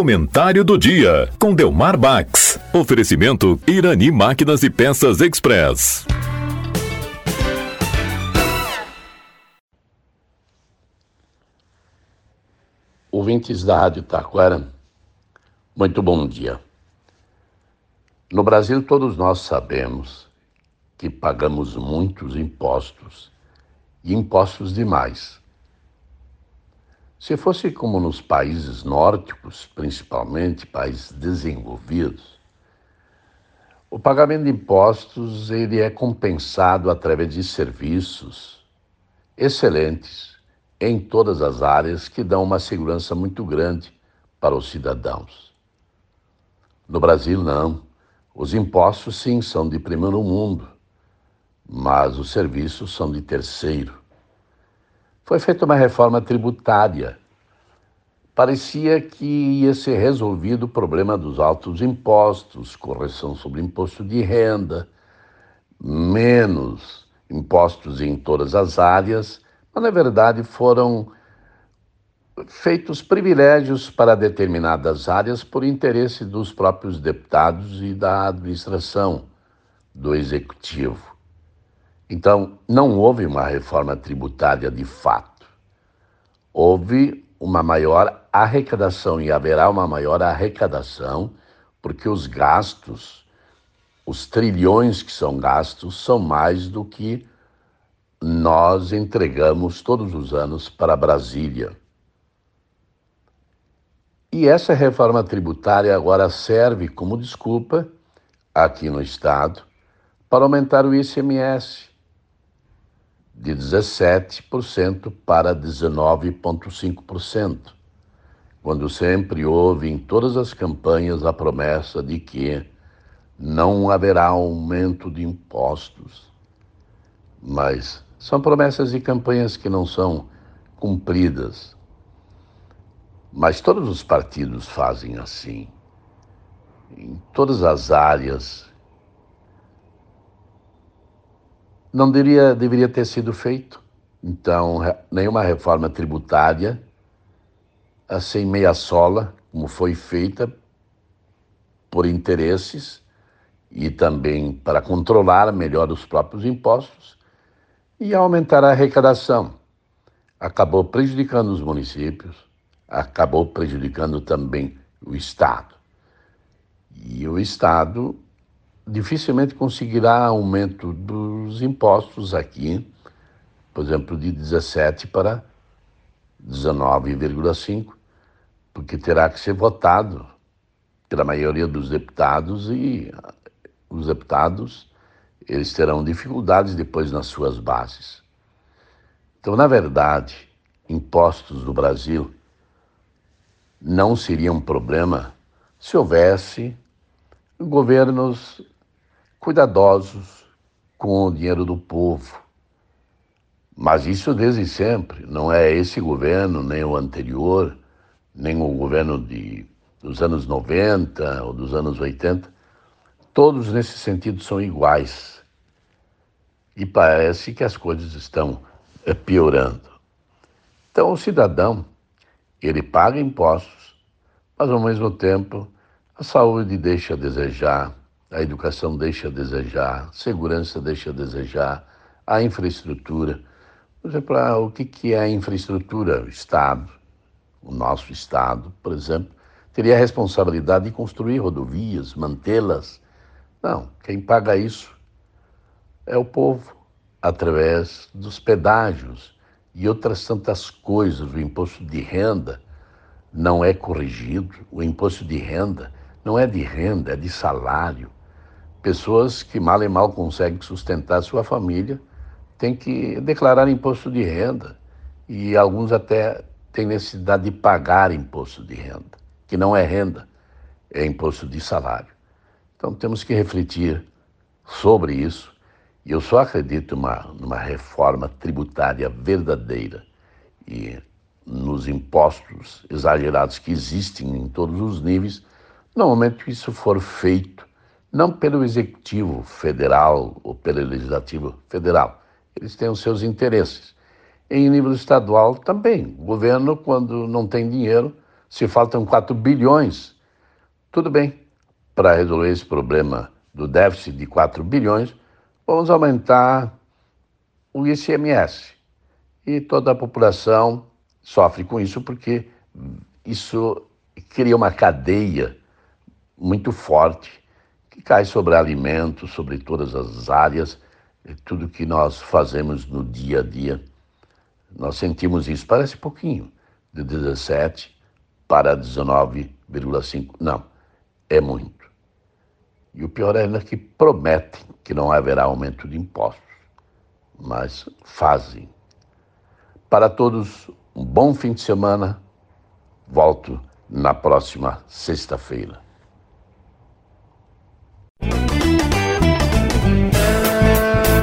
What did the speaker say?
Comentário do dia com Delmar Bax. Oferecimento Irani Máquinas e Peças Express. Ouvintes da Rádio Taquara, muito bom dia. No Brasil, todos nós sabemos que pagamos muitos impostos e impostos demais. Se fosse como nos países nórdicos, principalmente países desenvolvidos, o pagamento de impostos ele é compensado através de serviços excelentes em todas as áreas que dão uma segurança muito grande para os cidadãos. No Brasil não. Os impostos sim são de primeiro mundo, mas os serviços são de terceiro. Foi feita uma reforma tributária. Parecia que ia ser resolvido o problema dos altos impostos, correção sobre imposto de renda, menos impostos em todas as áreas, mas na verdade foram feitos privilégios para determinadas áreas por interesse dos próprios deputados e da administração do executivo. Então, não houve uma reforma tributária de fato. Houve uma maior arrecadação e haverá uma maior arrecadação, porque os gastos, os trilhões que são gastos, são mais do que nós entregamos todos os anos para Brasília. E essa reforma tributária agora serve como desculpa, aqui no Estado, para aumentar o ICMS de 17% para 19,5%, quando sempre houve em todas as campanhas a promessa de que não haverá aumento de impostos. Mas são promessas e campanhas que não são cumpridas. Mas todos os partidos fazem assim. Em todas as áreas não deveria, deveria ter sido feito. Então, nenhuma reforma tributária, assim meia sola, como foi feita por interesses e também para controlar melhor os próprios impostos e aumentar a arrecadação. Acabou prejudicando os municípios, acabou prejudicando também o Estado. E o Estado dificilmente conseguirá aumento dos impostos aqui, por exemplo, de 17 para 19,5, porque terá que ser votado pela maioria dos deputados e os deputados eles terão dificuldades depois nas suas bases. Então, na verdade, impostos no Brasil não seria um problema se houvesse governos cuidadosos com o dinheiro do povo. Mas isso desde sempre, não é esse governo, nem o anterior, nem o governo de, dos anos 90 ou dos anos 80, todos nesse sentido são iguais. E parece que as coisas estão eh, piorando. Então o cidadão, ele paga impostos, mas ao mesmo tempo a saúde deixa a desejar, a educação deixa a desejar, a segurança deixa a desejar, a infraestrutura. Por exemplo, o que é a infraestrutura? O Estado, o nosso Estado, por exemplo, teria a responsabilidade de construir rodovias, mantê-las. Não, quem paga isso é o povo, através dos pedágios e outras tantas coisas. O imposto de renda não é corrigido, o imposto de renda não é de renda, é de salário. Pessoas que mal e mal conseguem sustentar sua família têm que declarar imposto de renda e alguns até têm necessidade de pagar imposto de renda, que não é renda, é imposto de salário. Então temos que refletir sobre isso e eu só acredito numa, numa reforma tributária verdadeira e nos impostos exagerados que existem em todos os níveis, no momento que isso for feito não pelo executivo federal ou pelo legislativo federal. Eles têm os seus interesses. Em nível estadual também. O governo, quando não tem dinheiro, se faltam 4 bilhões. Tudo bem, para resolver esse problema do déficit de 4 bilhões, vamos aumentar o ICMS. E toda a população sofre com isso porque isso cria uma cadeia muito forte que cai sobre alimentos, sobre todas as áreas, tudo que nós fazemos no dia a dia. Nós sentimos isso, parece pouquinho, de 17 para 19,5. Não, é muito. E o pior é ainda que prometem que não haverá aumento de impostos, mas fazem. Para todos, um bom fim de semana. Volto na próxima sexta-feira.